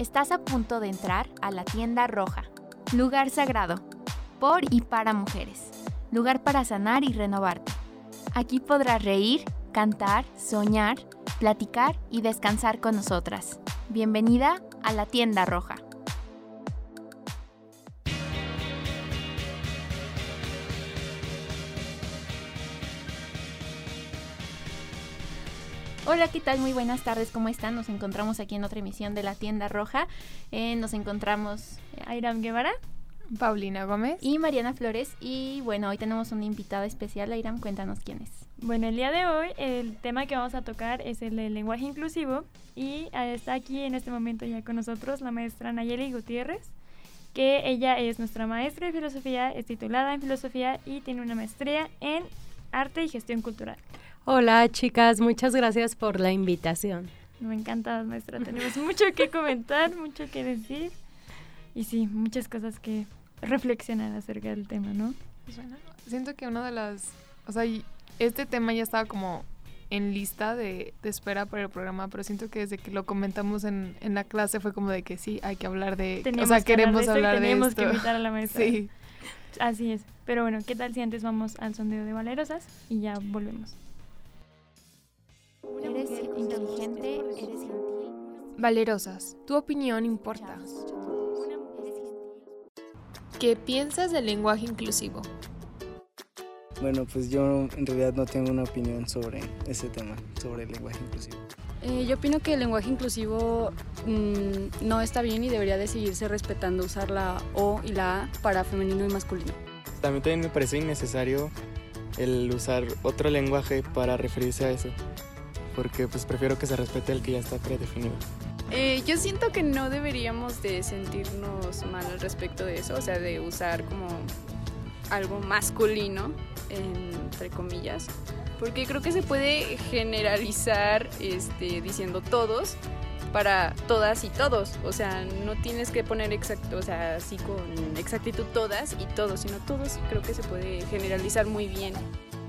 Estás a punto de entrar a la tienda roja, lugar sagrado, por y para mujeres, lugar para sanar y renovarte. Aquí podrás reír, cantar, soñar, platicar y descansar con nosotras. Bienvenida a la tienda roja. Hola, ¿qué tal? Muy buenas tardes, ¿cómo están? Nos encontramos aquí en otra emisión de La Tienda Roja. Eh, nos encontramos Airam Guevara. Paulina Gómez. Y Mariana Flores. Y bueno, hoy tenemos una invitada especial. Airam, cuéntanos quién es. Bueno, el día de hoy el tema que vamos a tocar es el del lenguaje inclusivo. Y eh, está aquí en este momento ya con nosotros la maestra Nayeli Gutiérrez que ella es nuestra maestra de filosofía, es titulada en filosofía y tiene una maestría en arte y gestión cultural. Hola chicas, muchas gracias por la invitación. Me encanta, maestra. Tenemos mucho que comentar, mucho que decir y sí, muchas cosas que reflexionar acerca del tema, ¿no? Pues siento que una de las, o sea, este tema ya estaba como en lista de, espera para el programa, pero siento que desde que lo comentamos en, en la clase fue como de que sí, hay que hablar de, o sea, queremos hablar de, esto. que invitar a la maestra. Sí. Así es. Pero bueno, ¿qué tal si antes vamos al sondeo de valerosas y ya volvemos? Eres inteligente, eres gentil. Valerosas, tu opinión importa. ¿Qué piensas del lenguaje inclusivo? Bueno, pues yo en realidad no tengo una opinión sobre ese tema, sobre el lenguaje inclusivo. Eh, yo opino que el lenguaje inclusivo mm, no está bien y debería de seguirse respetando usar la O y la A para femenino y masculino. También, también me parece innecesario el usar otro lenguaje para referirse a eso porque pues prefiero que se respete el que ya está predefinido. Eh, yo siento que no deberíamos de sentirnos mal al respecto de eso, o sea, de usar como algo masculino, entre comillas, porque creo que se puede generalizar este, diciendo todos para todas y todos, o sea, no tienes que poner exacto, o sea, así con exactitud todas y todos, sino todos creo que se puede generalizar muy bien.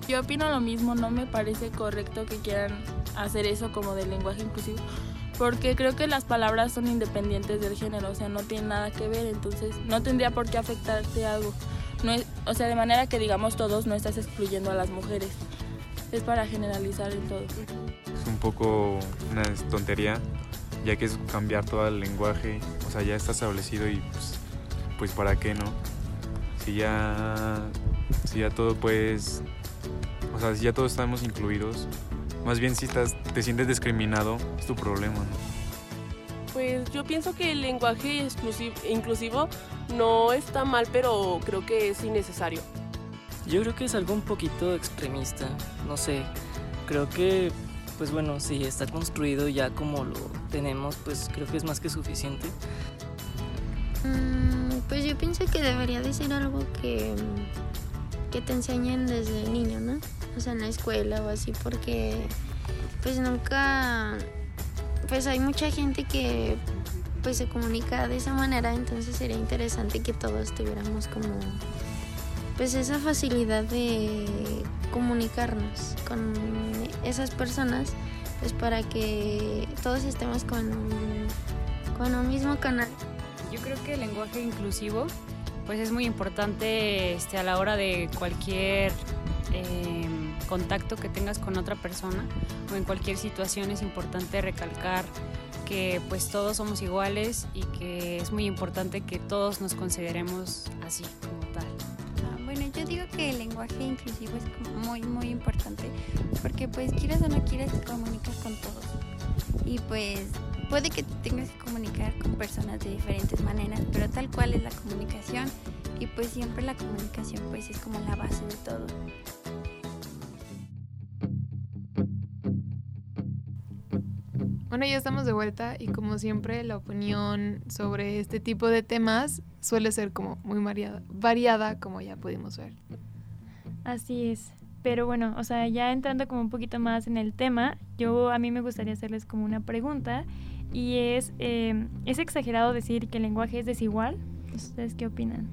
Yo opino lo mismo, no me parece correcto que quieran hacer eso como del lenguaje inclusivo, porque creo que las palabras son independientes del género, o sea, no tienen nada que ver, entonces no tendría por qué afectarte algo. O sea, de manera que digamos todos no estás excluyendo a las mujeres. Es para generalizar en todo. Es un poco una tontería, ya que es cambiar todo el lenguaje, o sea, ya está establecido y pues, pues para qué, ¿no? Si ya, si ya todo o sea, si ya todos estamos incluidos, más bien si estás, te sientes discriminado, es tu problema, ¿no? Pues yo pienso que el lenguaje inclusivo no está mal, pero creo que es innecesario. Yo creo que es algo un poquito extremista, no sé. Creo que, pues bueno, si está construido ya como lo tenemos, pues creo que es más que suficiente. Mm, pues yo pienso que debería de ser algo que, que te enseñen desde niño, ¿no? o sea, en la escuela o así, porque pues nunca, pues hay mucha gente que pues se comunica de esa manera, entonces sería interesante que todos tuviéramos como pues esa facilidad de comunicarnos con esas personas, pues para que todos estemos con un, con un mismo canal. Yo creo que el lenguaje inclusivo pues es muy importante este, a la hora de cualquier eh, contacto que tengas con otra persona o en cualquier situación es importante recalcar que pues todos somos iguales y que es muy importante que todos nos consideremos así como tal. Ah, bueno, yo digo que el lenguaje inclusivo es muy muy importante porque pues quieras o no quieras te comunicas con todos y pues puede que tengas que comunicar con personas de diferentes maneras, pero tal cual es la comunicación y pues siempre la comunicación pues es como la base de todo. Bueno, ya estamos de vuelta y como siempre la opinión sobre este tipo de temas suele ser como muy variada, variada como ya pudimos ver. Así es. Pero bueno, o sea, ya entrando como un poquito más en el tema, yo a mí me gustaría hacerles como una pregunta y es, em, ¿es exagerado decir que el lenguaje es desigual? ¿Ustedes qué opinan?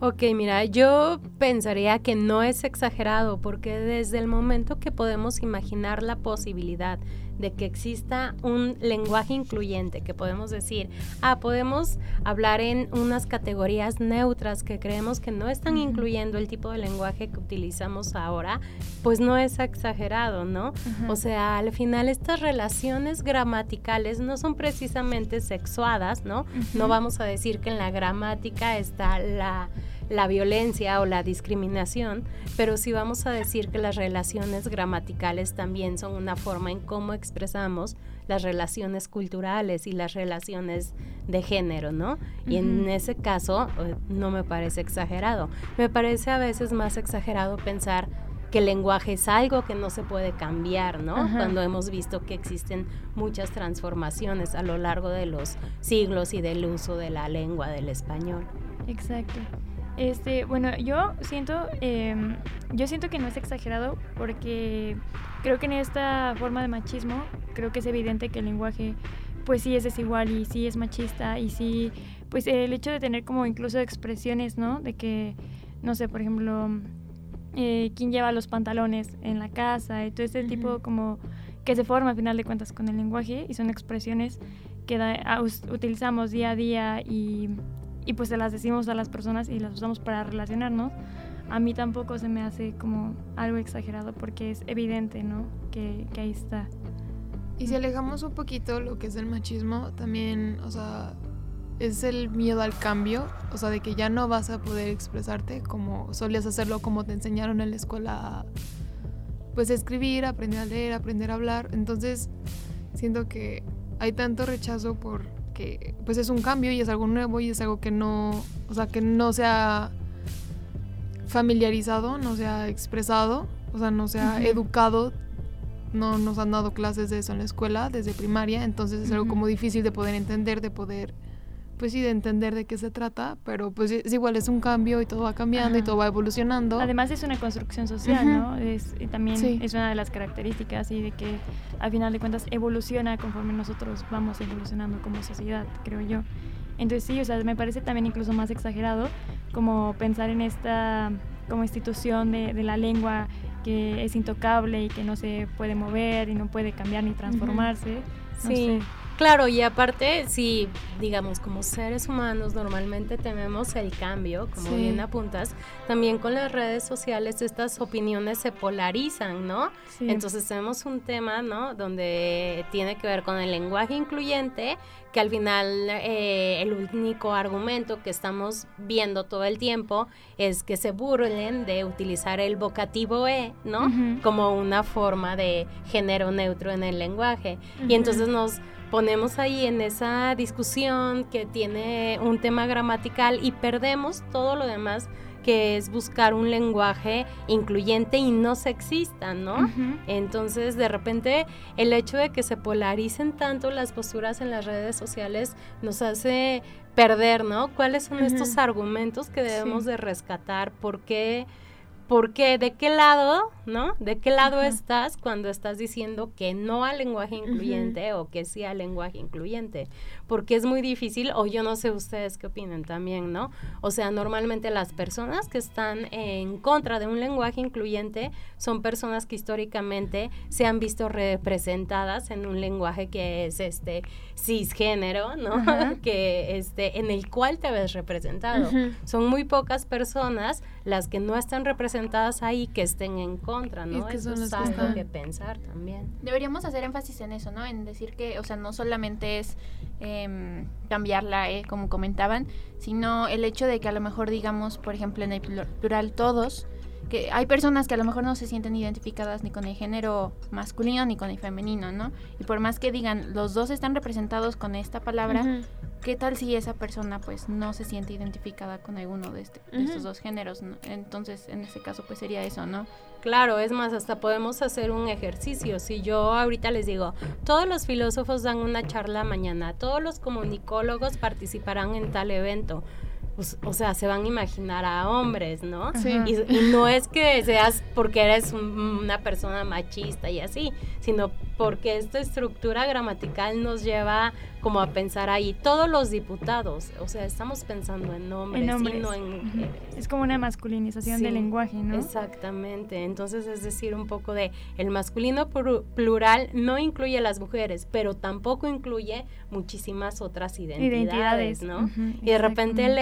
Ok, mira, yo pensaría que no es exagerado porque desde el momento que podemos imaginar la posibilidad de que exista un lenguaje incluyente, que podemos decir, ah, podemos hablar en unas categorías neutras que creemos que no están incluyendo el tipo de lenguaje que utilizamos ahora, pues no es exagerado, ¿no? O sea, al final estas relaciones gramaticales no son precisamente sexuadas, ¿no? No vamos a decir que en la gramática está la la violencia o la discriminación, pero sí vamos a decir que las relaciones gramaticales también son una forma en cómo expresamos las relaciones culturales y las relaciones de género, ¿no? Y en ese caso eh, no me parece exagerado. Me parece a veces más exagerado pensar que el lenguaje es algo que no se puede cambiar, ¿no? Cuando hemos visto que existen muchas transformaciones a lo largo de los siglos y del uso de la lengua del español. Exacto. Este, bueno, yo siento, em, yo siento que no es exagerado porque creo que en esta forma de machismo creo que es evidente que el lenguaje, pues sí es desigual y sí es machista y sí, pues el hecho de tener como incluso expresiones, ¿no? De que, no sé, por ejemplo, eh, quién lleva los pantalones en la casa y todo ese tipo como que se forma a final de cuentas con el lenguaje y son expresiones que utilizamos día a día y y pues se las decimos a las personas y las usamos para relacionarnos, a mí tampoco se me hace como algo exagerado porque es evidente, ¿no? Que, que ahí está. Y si alejamos un poquito lo que es el machismo, también, o sea, es el miedo al cambio, o sea, de que ya no vas a poder expresarte como solías hacerlo, como te enseñaron en la escuela, pues escribir, aprender a leer, aprender a hablar. Entonces, siento que hay tanto rechazo por que pues es un cambio y es algo nuevo y es algo que no, o sea, que no se ha familiarizado, no se ha expresado, o sea, no se ha educado, no nos han dado clases de eso en la escuela desde primaria, entonces es algo como difícil de poder entender, de poder pues sí, de entender de qué se trata, pero pues es igual, es un cambio y todo va cambiando y todo va evolucionando. Además es una construcción social, ¿no? Es, y también es una de las características y de que al final de cuentas evoluciona conforme nosotros vamos evolucionando como sociedad, creo yo. Entonces sí, o sea, me parece también incluso más exagerado como pensar en esta como institución de, de la lengua que es intocable y que no se puede mover y no puede cambiar ni transformarse. sí. Claro, y aparte, si digamos como seres humanos normalmente tememos el cambio, como bien apuntas, también con las redes sociales estas opiniones se polarizan, ¿no? Entonces tenemos un tema, ¿no? Donde tiene que ver con el lenguaje incluyente, que al final eh, el único argumento que estamos viendo todo el tiempo es que se burlen de utilizar el vocativo E, ¿no? Como una forma de género neutro en el lenguaje. Y entonces nos ponemos ahí en esa discusión que tiene un tema gramatical y perdemos todo lo demás que es buscar un lenguaje incluyente y no sexista, ¿no? Entonces, de repente, el hecho de que se polaricen tanto las posturas en las redes sociales nos hace perder, ¿no? ¿Cuáles son estos argumentos que debemos de rescatar? ¿Por qué? Porque de qué lado, ¿no? ¿De qué lado estás cuando estás diciendo que no al lenguaje incluyente o que sí al lenguaje incluyente? Porque es muy difícil, o yo no sé ustedes qué opinan también, ¿no? O sea, normalmente las personas que están en contra de un lenguaje incluyente son personas que históricamente se han visto representadas en un lenguaje que es este cisgénero, ¿no? que este en el cual te ves representado. Son muy pocas personas las que no están representadas ahí que estén en contra, ¿no? Es que es algo que pensar también. Deberíamos hacer énfasis en eso, ¿no? En decir que, o sea, no solamente es eh, cambiarla, eh, como comentaban, sino el hecho de que a lo mejor digamos, por ejemplo, en el plural todos, que hay personas que a lo mejor no se sienten identificadas ni con el género masculino ni con el femenino, ¿no? Y por más que digan, los dos están representados con esta palabra, ¿qué tal si esa persona pues no se siente identificada con alguno de, este, estos dos géneros? Entonces, en ese caso pues sería eso, ¿no? Claro, es más, hasta podemos hacer un ejercicio. Si yo ahorita les digo, todos los filósofos dan una charla mañana, todos los comunicólogos participarán en tal evento pues, o sea, se van a imaginar a hombres, ¿no? Y, no es que seas porque eres una persona machista y así, sino porque esta estructura gramatical nos lleva como a pensar ahí, todos los diputados, o sea, estamos pensando en hombres, En hombres. y no en mujeres. Es como una masculinización Sí, del lenguaje, ¿no? Exactamente. Entonces, es decir, un poco de el masculino plural no incluye a las mujeres, pero tampoco incluye muchísimas otras identidades, Identidades, ¿no? y de repente exactamente.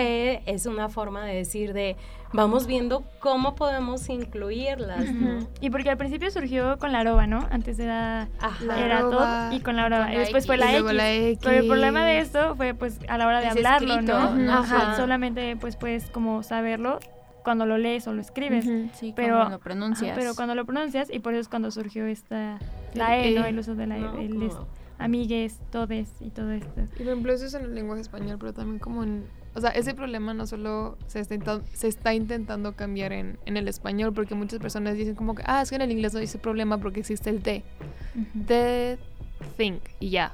Es una forma de decir de vamos viendo cómo podemos incluirlas. Y porque al principio surgió con la arroba, ¿no? Antes era, La era arroba todo y con la arroba. con Y después fue la Y X. Pero el problema de esto fue pues a la hora de Es hablarlo, escrito. ¿no? Ajá. Ajá. Solamente pues puedes como saberlo cuando lo lees o lo escribes. Sí, pero cuando lo pronuncias. ajá, pero cuando lo pronuncias y por eso es cuando surgió esta la E, ¿no? El uso de la E, el es- amigues, todes y todo esto. Y por ejemplo, eso es en el lenguaje español, pero también como en... O sea, ese problema no solo se está, inten- se está intentando cambiar en, en el español, porque muchas personas dicen como que, ah, es que en el inglés no ese problema porque existe el T. The thing, y ya.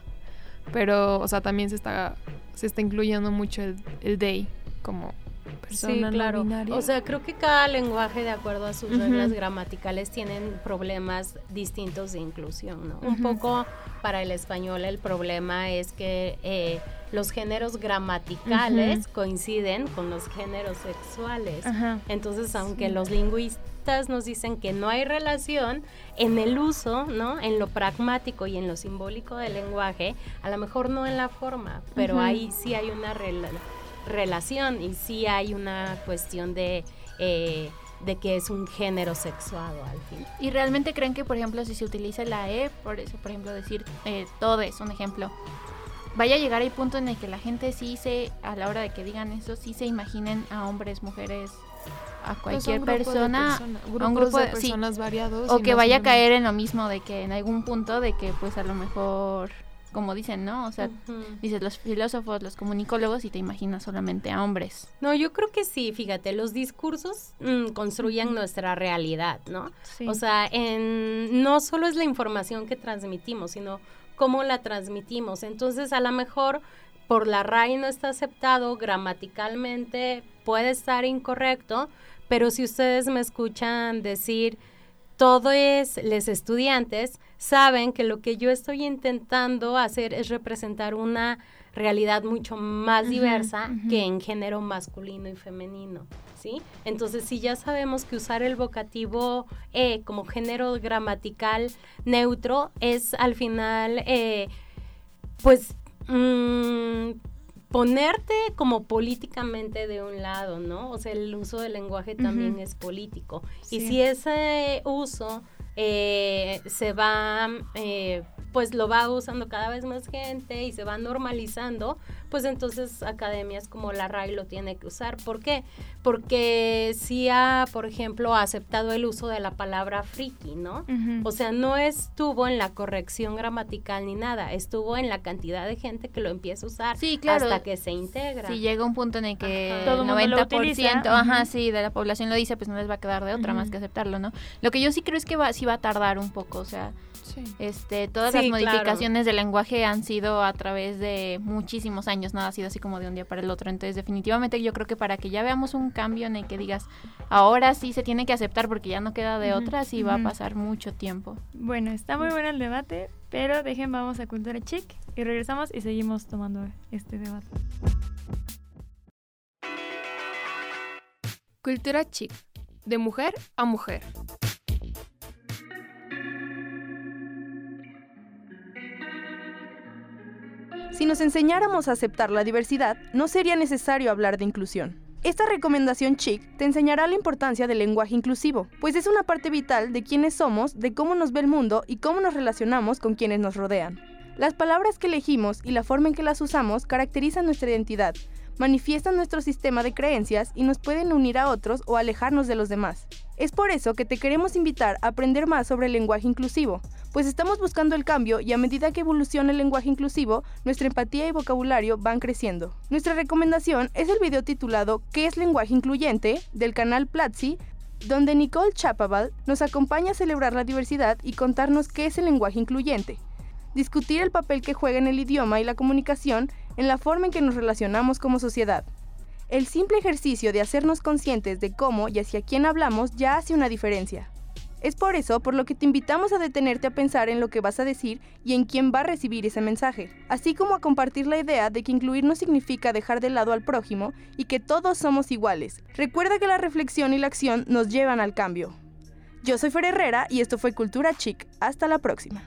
Pero, o sea, también se está, se está incluyendo mucho el, el they como persona Sí, claro. O sea, creo que cada lenguaje, de acuerdo a sus reglas gramaticales, tienen problemas distintos de inclusión, ¿no? Un poco para el español el problema es que eh, los géneros gramaticales coinciden con los géneros sexuales. Entonces, aunque Sí. los lingüistas nos dicen que no hay relación en el uso, ¿no? En lo pragmático y en lo simbólico del lenguaje, a lo mejor no en la forma, pero ahí sí hay una rela- relación y sí hay una cuestión de, eh, de que es un género sexuado al fin. ¿Y realmente creen que, por ejemplo, si se utiliza la E, por eso, por ejemplo, decir eh, todo es un ejemplo, vaya a llegar al punto en el que la gente sí se, a la hora de que digan eso, sí se imaginen a hombres, mujeres, a Pues cualquier persona, persona- a un grupo de personas variados o que no vaya a caer en lo mismo de que en algún punto de que pues a lo mejor como dicen, ¿no? O sea, Ujú. dices los filósofos, los comunicólogos y te imaginas solamente a hombres. No, yo creo que sí, fíjate, los discursos mm, construyen nuestra realidad, ¿no? Sí. O sea, en, no solo es la información que transmitimos, sino cómo la transmitimos. Entonces, a lo mejor por la RAI no está aceptado gramaticalmente, puede estar incorrecto, pero si ustedes me escuchan decir todos los estudiantes saben que lo que yo estoy intentando hacer es representar una realidad mucho más diversa que en género masculino y femenino, ¿sí? Entonces, si ya sabemos que usar el vocativo E como género gramatical neutro es al final, eh, pues, mm, ponerte como políticamente de un lado, ¿no? O sea, el uso del lenguaje también es político. Y si ese uso eh, se va, eh, pues lo va usando cada vez más gente y se va normalizando, pues entonces academias como la RAI lo tiene que usar. ¿Por qué? Porque sí ha, por ejemplo, aceptado el uso de la palabra friki, ¿no? O sea, no estuvo en la corrección gramatical ni nada, estuvo en la cantidad de gente que lo empieza a usar Sí, claro. hasta que se integra. Si llega un punto en el que Ajá. Todo el el mundo lo 90%, utiliza, ajá, sí, de la población lo dice, pues no les va a quedar de otra más que aceptarlo, ¿no? Lo que yo sí creo es que va, sí va a tardar un poco, o sea, Sí. este, todas Sí, las claro. modificaciones del lenguaje han sido a través de muchísimos años, nada ha sido así como de un día para el otro. Entonces, definitivamente yo creo que para que ya veamos un cambio en el que digas, ahora sí se tiene que aceptar porque ya no queda de Ujú, otra, sí va a pasar mucho tiempo. Bueno, está muy bueno el debate, pero dejen, vamos a Cultura Chic y regresamos y seguimos tomando este debate. Cultura chic, de mujer a mujer. Nos enseñáramos a aceptar la diversidad, no sería necesario hablar de inclusión. Esta recomendación chic te enseñará la importancia del lenguaje inclusivo, pues es una parte vital de quiénes somos, de cómo nos ve el mundo y cómo nos relacionamos con quienes nos rodean. Las palabras que elegimos y la forma en que las usamos caracterizan nuestra identidad, manifiestan nuestro sistema de creencias y nos pueden unir a otros o alejarnos de los demás. Es por eso que te queremos invitar a aprender más sobre el lenguaje inclusivo, pues estamos buscando el cambio y a medida que evoluciona el lenguaje inclusivo, nuestra empatía y vocabulario van creciendo. Nuestra recomendación es el video titulado ¿Qué es lenguaje incluyente? del canal Platzi, donde Nicole Chapaval nos acompaña a celebrar la diversidad y contarnos qué es el lenguaje incluyente. Discutir el papel que juega en el idioma y la comunicación en la forma en que nos relacionamos como sociedad. El simple ejercicio de hacernos conscientes de cómo y hacia quién hablamos ya hace una diferencia. Es por eso por lo que te invitamos a detenerte a pensar en lo que vas a decir y en quién va a recibir ese mensaje, así como a compartir la idea de que incluir no significa dejar de lado al prójimo y que todos somos iguales. Recuerda que la reflexión y la acción nos llevan al cambio. Yo soy Fer Herrera y esto fue Cultura Chic. Hasta la próxima.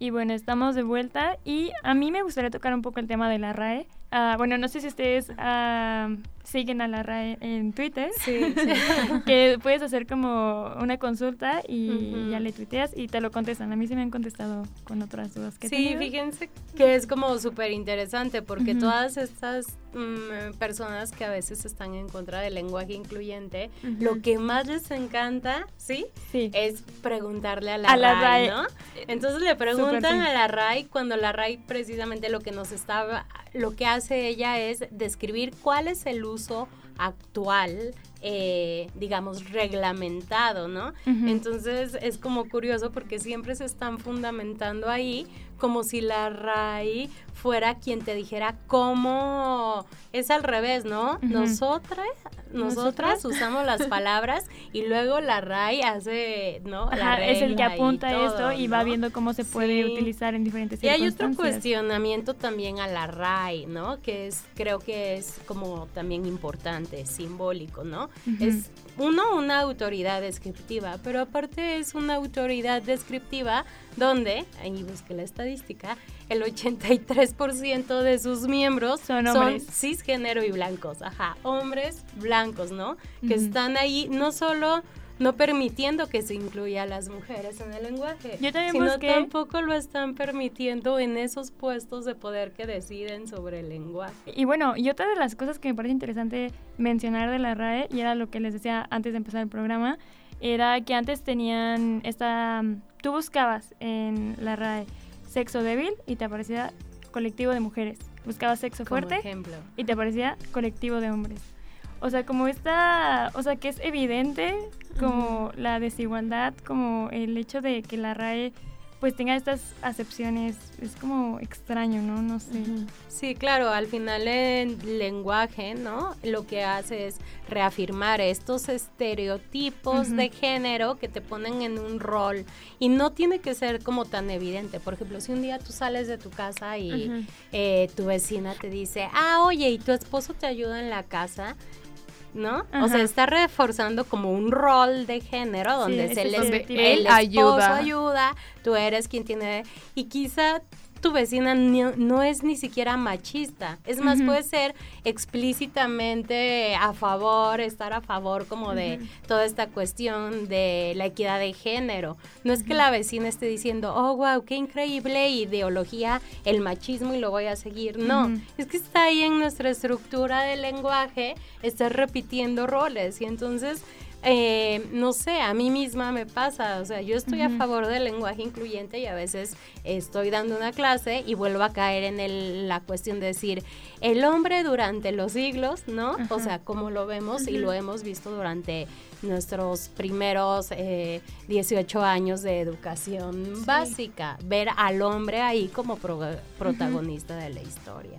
Y bueno, estamos de vuelta y a mí me gustaría tocar un poco el tema de la RAE. Ah, bueno, no sé si ustedes ah, siguen a la RAE en Twitter. Sí, que puedes hacer como una consulta y ya le tuiteas y te lo contestan. A mí sí me han contestado con otras dudas que Sí, fíjense que es como súper interesante porque todas estas mm, personas que a veces están en contra del lenguaje incluyente, lo que más les encanta, ¿sí? Sí. Es preguntarle a la, A la RAE. ¿no? Entonces le preguntan sí. a la RAE cuando la RAE precisamente lo que nos estaba, lo que hace ella es describir cuál es el uso actual, eh, digamos, reglamentado, ¿no? Entonces es como curioso porque siempre se están fundamentando ahí como si la RAI fuera quien te dijera cómo es al revés, ¿no? Ujú. Nosotras, nosotras Nosotras. usamos las palabras y luego la RAI hace, ¿no? La Ajá, es el que y apunta todo, esto y va viendo cómo se puede Sí. utilizar en diferentes Y hay otro cuestionamiento también a la RAI, ¿no? Que es, creo que es como también importante, simbólico, ¿no? Ujú. Es uno, una autoridad descriptiva, pero aparte es una autoridad descriptiva donde, ahí busqué la estadística, el 83% de sus miembros Son hombres. cisgénero y blancos, ajá, hombres blancos, ¿no? Que están ahí no solo no permitiendo que se incluya a las mujeres en el lenguaje, Yo también sino busqué- tampoco lo están permitiendo en esos puestos de poder que deciden sobre el lenguaje. Y bueno, y otra de las cosas que me parece interesante mencionar de la RAE, y era lo que les decía antes de empezar el programa, era que antes tenían esta... Tú buscabas en la RAE sexo débil y te aparecía colectivo de mujeres. Buscabas sexo Como fuerte ejemplo. y te aparecía colectivo de hombres. O sea, como esta, o sea, que es evidente como la desigualdad, como el hecho de que la RAE pues tenga estas acepciones, es como extraño, ¿no? No sé. Sí, claro, al final el lenguaje, ¿no? Lo que hace es reafirmar estos estereotipos de género que te ponen en un rol y no tiene que ser como tan evidente. Por ejemplo, si un día tú sales de tu casa y eh, tu vecina te dice, ah, oye, ¿y tu esposo te ayuda en la casa? ¿No? O sea, está reforzando como un rol de género donde Sí, es el, ese es- estereotipo. el Él esposo ayuda. ayuda, tú eres quien tiene... Y quizá tu vecina no es ni siquiera machista, es más, puede ser explícitamente a favor, estar a favor como de toda esta cuestión de la equidad de género. No es que la vecina esté diciendo, oh, wow, qué increíble ideología el machismo y lo voy a seguir. No, es que está ahí en nuestra estructura del lenguaje, está repitiendo roles. Y entonces... eh, no sé, a mí misma me pasa, o sea, yo estoy a favor del lenguaje incluyente y a veces estoy dando una clase y vuelvo a caer en el- la cuestión de decir, el hombre durante los siglos, ¿no? O sea, como lo vemos y lo hemos visto durante nuestros primeros eh, 18 años de educación básica, ver al hombre ahí como pro- protagonista de la historia.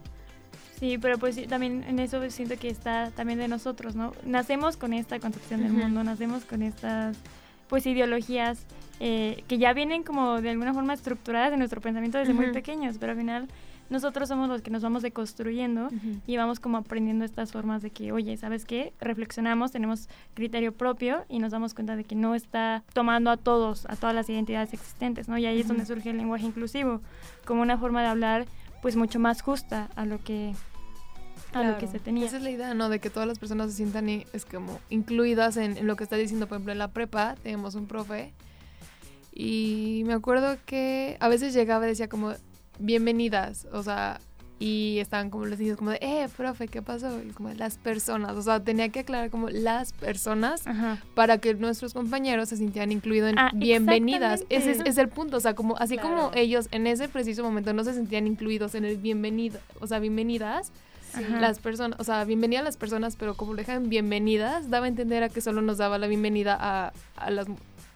Sí, pero pues también en eso siento que está también de nosotros, ¿no? Nacemos con esta concepción del mundo, nacemos con estas pues ideologías eh, que ya vienen como de alguna forma estructuradas en nuestro pensamiento desde muy pequeños, pero al final nosotros somos los que nos vamos deconstruyendo y vamos como aprendiendo estas formas de que, oye, ¿sabes qué? Reflexionamos, tenemos criterio propio y nos damos cuenta de que no está tomando a todos, a todas las identidades existentes, ¿no? Y ahí es donde surge el lenguaje inclusivo, como una forma de hablar pues mucho más justa a lo que a lo que Claro. se tenía. Esa es la idea, ¿no? De que todas las personas se sientan i- es como incluidas en, en lo que está diciendo. Por ejemplo, en la prepa tenemos un profe y me acuerdo que a veces llegaba y decía como bienvenidas, o sea, y estaban como los niños como de, eh, profe, ¿qué pasó? Y como las personas, o sea, tenía que aclarar como las personas para que nuestros compañeros se sintieran incluidos en Ah, bienvenidas. Ese es, es el punto, o sea, como así como Claro. ellos en ese preciso momento no se sentían incluidos en el bienvenido, o sea, bienvenidas. Las personas, o sea, bienvenida a las personas, pero como lo dejan bienvenidas, daba a entender a que solo nos daba la bienvenida a, a las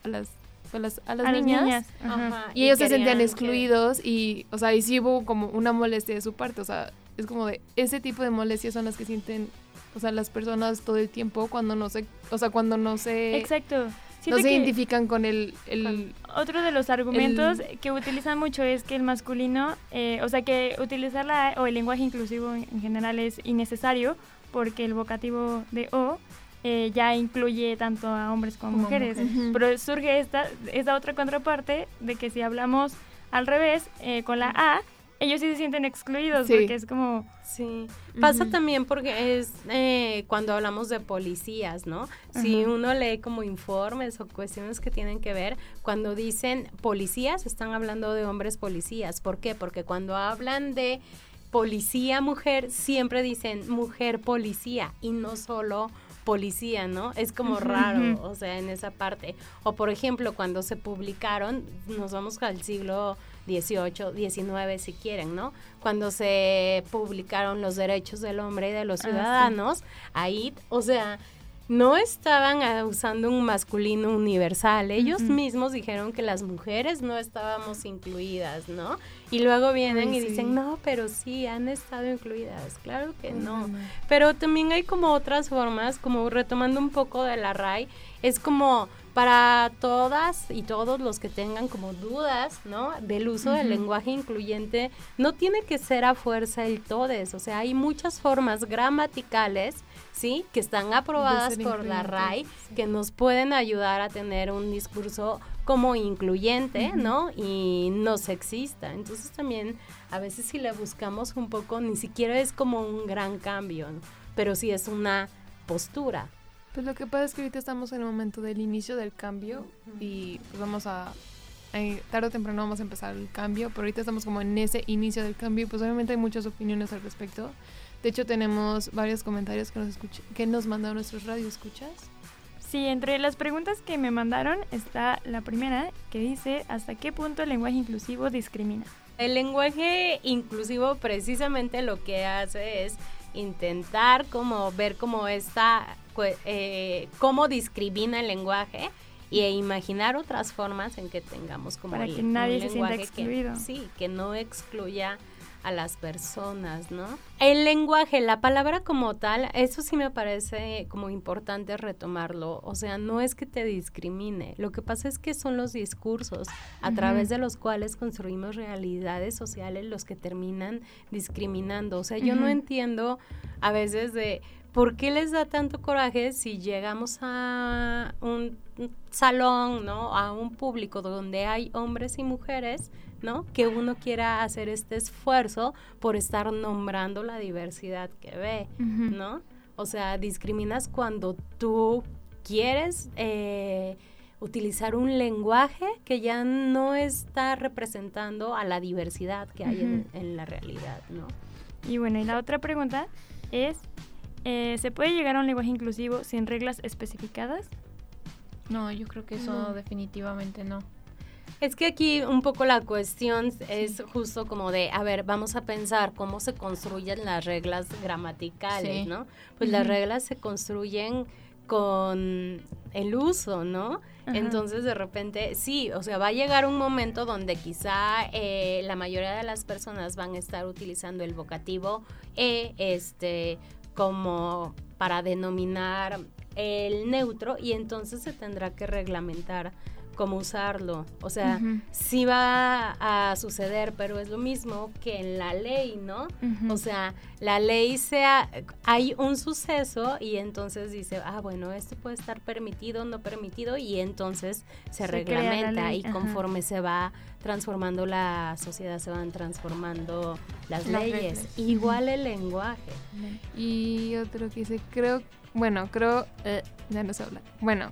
a las a las, a las A las niñas, niñas, ajá. Ajá, y ellos se sentían que- excluidos y, o sea, y sí hubo como una molestia de su parte, o sea, es como de ese tipo de molestias son las que sienten, o sea, las personas todo el tiempo cuando no se, o sea, cuando no se... Exacto. No se identifican con el... el Otro de los argumentos que utilizan mucho es que el masculino, eh, o sea, que utilizar la o el lenguaje inclusivo en en general es innecesario porque el vocativo de O eh, ya incluye tanto a hombres como, Como mujeres. Pero surge esta, esta otra contraparte de que si hablamos al revés, eh, con la A, ellos sí se sienten excluidos Sí. porque es como... Sí. Pasa también porque es eh, cuando hablamos de policías, ¿no? Si uno lee como informes o cuestiones que tienen que ver, cuando dicen policías, están hablando de hombres policías. ¿Por qué? Porque cuando hablan de policía mujer, siempre dicen mujer policía y no solo policía, ¿no? Es como raro, o sea, en esa parte. O por ejemplo, cuando se publicaron, nos vamos al siglo XVIII, XIX si quieren, ¿no? Cuando se publicaron los derechos del hombre y de los Ah, sí. ciudadanos, ahí, o sea, no estaban ah, usando un masculino universal, ellos mismos dijeron que las mujeres no estábamos incluidas, ¿no? Y luego vienen Ay, y sí. dicen, no, pero sí, han estado incluidas, claro que no. Pero también hay como otras formas, como retomando un poco de la RAI, es como para todas y todos los que tengan como dudas, ¿no? Del uso del lenguaje incluyente, no tiene que ser a fuerza el todes, o sea, hay muchas formas gramaticales, ¿sí? Que están aprobadas por la RAI, que nos pueden ayudar a tener un discurso como incluyente. ¿no? Y no sexista. Entonces también a veces si le buscamos un poco, ni siquiera es como un gran cambio, ¿no? pero sí es una postura. Pues lo que pasa es que ahorita estamos en el momento del inicio del cambio y pues vamos a, eh, tarde o temprano vamos a empezar el cambio, pero ahorita estamos como en ese inicio del cambio y pues obviamente hay muchas opiniones al respecto. De hecho tenemos varios comentarios que nos, escuch- que nos mandaron nuestros radioescuchas. Sí, entre las preguntas que me mandaron está la primera que dice ¿hasta qué punto el lenguaje inclusivo discrimina? El lenguaje inclusivo precisamente lo que hace es intentar como ver como esta, cue- eh, cómo discrimina el lenguaje y e imaginar otras formas en que tengamos como Para el- que nadie un se sienta lenguaje que- excluido. sí, que no excluya a las personas, ¿no? El lenguaje, la palabra como tal, eso sí me parece como importante retomarlo. O sea, no es que te discrimine. Lo que pasa es que son los discursos a través de los cuales construimos realidades sociales los que terminan discriminando. O sea, yo no entiendo a veces de por qué les da tanto coraje si llegamos a un salón, ¿no? A un público donde hay hombres y mujeres, ¿no? Que uno quiera hacer este esfuerzo por estar nombrando la diversidad que ve. ¿no? O sea, discriminas cuando tú quieres eh, utilizar un lenguaje que ya no está representando a la diversidad que hay en, la realidad, ¿no? Y bueno, y la otra pregunta es eh, ¿se puede llegar a un lenguaje inclusivo sin reglas especificadas? No, yo creo que eso No. definitivamente no. Es que aquí un poco la cuestión es justo como de, a ver, vamos a pensar cómo se construyen las reglas gramaticales, Sí. ¿no? Pues las reglas se construyen con el uso, ¿no? Ajá. Entonces de repente, sí, o sea, va a llegar un momento donde quizá eh, la mayoría de las personas van a estar utilizando el vocativo e, este, como para denominar el neutro y entonces se tendrá que reglamentar cómo usarlo. O sea, sí va a suceder, pero es lo mismo que en la ley, ¿no? O sea, la ley sea, hay un suceso y entonces dice, ah, bueno, esto puede estar permitido, no permitido, y entonces se, reglamenta y conforme se va transformando la sociedad, se van transformando las, Las leyes. reglas. Igual el lenguaje. Y otro que dice, creo, bueno, creo, eh, ya no se habla. Bueno,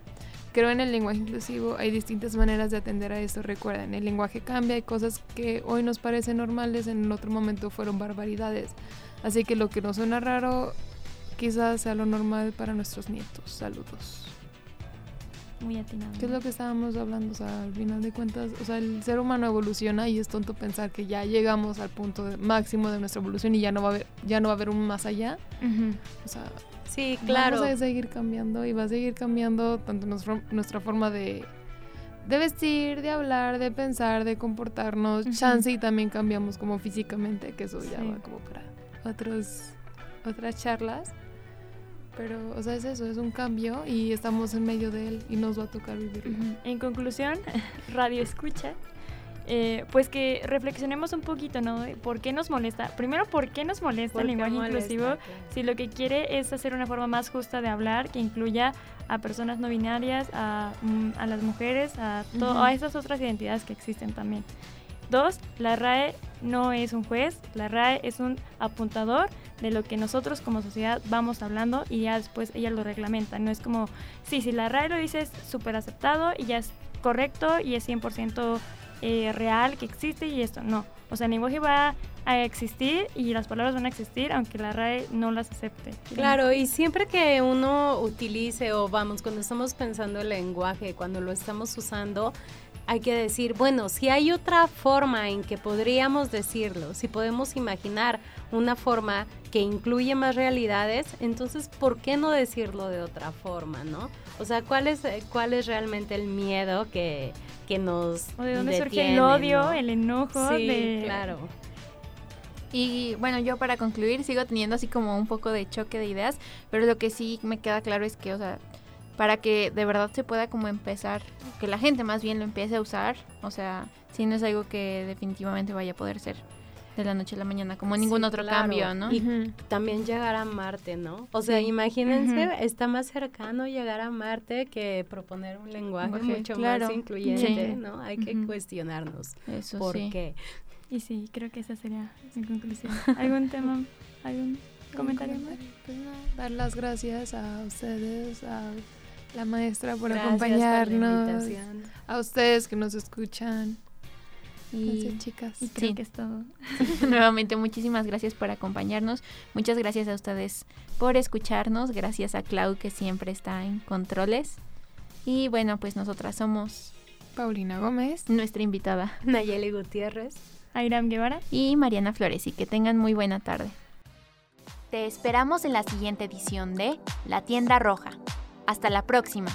creo en el lenguaje inclusivo, hay distintas maneras de atender a esto. Recuerden, el lenguaje cambia, hay cosas que hoy nos parecen normales, en otro momento fueron barbaridades. Así que lo que nos suena raro, quizás sea lo normal para nuestros nietos. Saludos. Muy atinado. ¿Qué es lo que estábamos hablando? O sea, al final de cuentas, o sea, el ser humano evoluciona y es tonto pensar que ya llegamos al punto de- máximo de nuestra evolución y ya no va a haber, ya no va a haber un más allá. Ujú. O sea, Sí, claro. Vamos a seguir cambiando y va a seguir cambiando tanto nuestro- nuestra forma de, de vestir, de hablar, de pensar, de comportarnos. Ujú. Chance y también cambiamos como físicamente, que eso ya Sí. va como para otros, otras charlas. Pero, o sea, es eso, es un cambio y estamos en medio de él y nos va a tocar vivirlo. En conclusión, radio escucha. eh, pues que reflexionemos un poquito, ¿no? ¿Por qué nos molesta? Primero, ¿por qué nos molesta ¿Por el lenguaje inclusivo? Claro. Si lo que quiere es hacer una forma más justa de hablar, que incluya a personas no binarias, a, mm, a las mujeres, a, to- Ujú. a esas otras identidades que existen también. Dos, la RAE no es un juez, la RAE es un apuntador de lo que nosotros como sociedad vamos hablando y ya después ella lo reglamenta. No es como, sí, si la RAE lo dice es súper aceptado y ya es correcto y es 100% eh, real que existe y esto. No, o sea, el lenguaje va a existir y las palabras van a existir aunque la RAE no las acepte. Claro, y siempre que uno utilice o vamos, cuando estamos pensando el lenguaje, cuando lo estamos usando, hay que decir, bueno, si hay otra forma en que podríamos decirlo, si podemos imaginar una forma que incluye más realidades, entonces, ¿por qué no decirlo de otra forma, no? O sea, ¿cuál es, eh, cuál es realmente el miedo que, que nos O de dónde surge el odio, ¿no? el enojo Sí, de... claro. Y bueno, yo para concluir sigo teniendo así como un poco de choque de ideas, pero lo que sí me queda claro es que, o sea, para que de verdad se pueda como empezar, que la gente más bien lo empiece a usar, o sea, si no es algo que definitivamente vaya a poder ser de la noche a la mañana, como ningún Sí, otro claro. cambio, ¿no? Y también llegar a Marte, ¿no? O sea, Sí. imagínense, está más cercano llegar a Marte que proponer un lenguaje mucho claro. más incluyente, Sí. ¿no? Hay que cuestionarnos. Eso ¿Por sí. qué? Y sí, creo que esa sería mi conclusión. ¿Algún tema, algún comentario más? Pues nada, dar las gracias a ustedes, a la maestra por Gracias por la acompañarnos, invitación. a ustedes que nos escuchan. Y, Entonces, chicas. Y creo Sí. que es todo. Nuevamente, muchísimas gracias por acompañarnos. Muchas gracias a ustedes por escucharnos. Gracias a Clau, que siempre está en controles. Y bueno, pues nosotras somos Paulina Gómez, nuestra invitada. Nayeli Gutiérrez. Airam Guevara. Y Mariana Flores. Y que tengan muy buena tarde. Te esperamos en la siguiente edición de La Tienda Roja. Hasta la próxima.